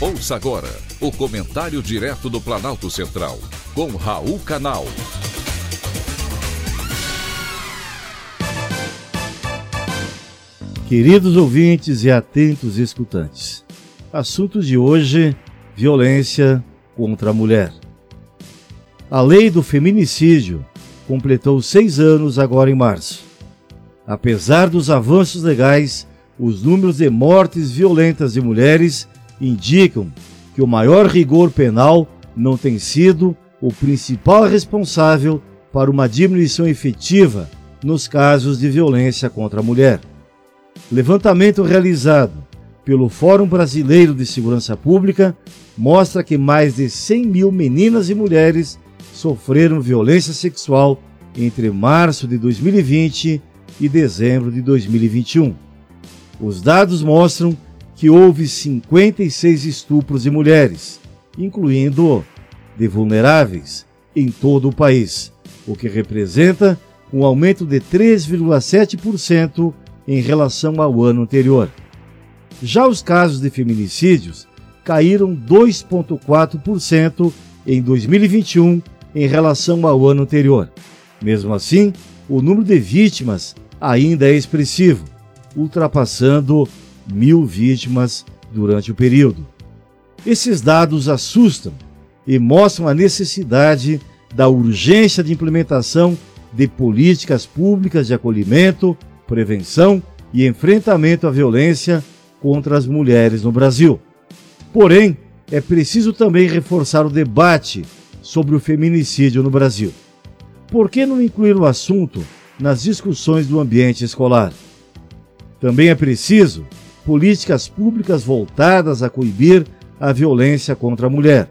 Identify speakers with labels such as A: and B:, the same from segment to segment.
A: Ouça agora o comentário direto do Planalto Central, com Raul Canal.
B: Queridos ouvintes e atentos escutantes, assunto de hoje: violência contra a mulher. A lei do feminicídio completou seis anos agora em março. Apesar dos avanços legais, os números de mortes violentas de mulheres indicam que o maior rigor penal não tem sido o principal responsável para uma diminuição efetiva nos casos de violência contra a mulher. Levantamento realizado pelo Fórum Brasileiro de Segurança Pública mostra que mais de 100 mil meninas e mulheres sofreram violência sexual entre março de 2020 e dezembro de 2021. Os dados mostram que houve 56 estupros de mulheres, incluindo de vulneráveis, em todo o país, o que representa um aumento de 3,7% em relação ao ano anterior. Já os casos de feminicídios caíram 2,4% em 2021 em relação ao ano anterior. Mesmo assim, o número de vítimas ainda é expressivo, ultrapassando mil vítimas durante o período. Esses dados assustam e mostram a necessidade da urgência de implementação de políticas públicas de acolhimento, prevenção e enfrentamento à violência contra as mulheres no Brasil. Porém, é preciso também reforçar o debate sobre o feminicídio no Brasil. Por que não incluir o assunto nas discussões do ambiente escolar? Também é preciso políticas públicas voltadas a coibir a violência contra a mulher,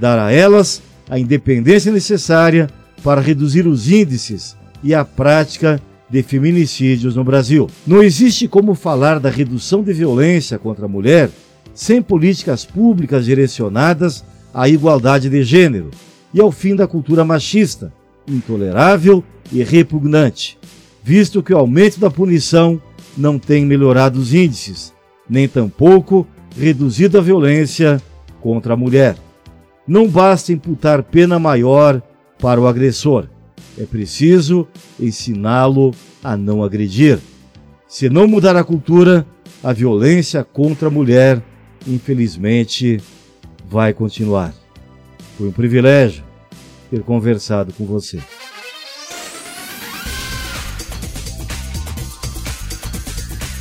B: dar a elas a independência necessária para reduzir os índices e a prática de feminicídios no Brasil. Não existe como falar da redução de violência contra a mulher sem políticas públicas direcionadas à igualdade de gênero e ao fim da cultura machista, intolerável e repugnante, visto que o aumento da punição não tem melhorado os índices, nem tampouco reduzido a violência contra a mulher. Não basta imputar pena maior para o agressor, é preciso ensiná-lo a não agredir. Se não mudar a cultura, a violência contra a mulher, infelizmente, vai continuar. Foi um privilégio ter conversado com você.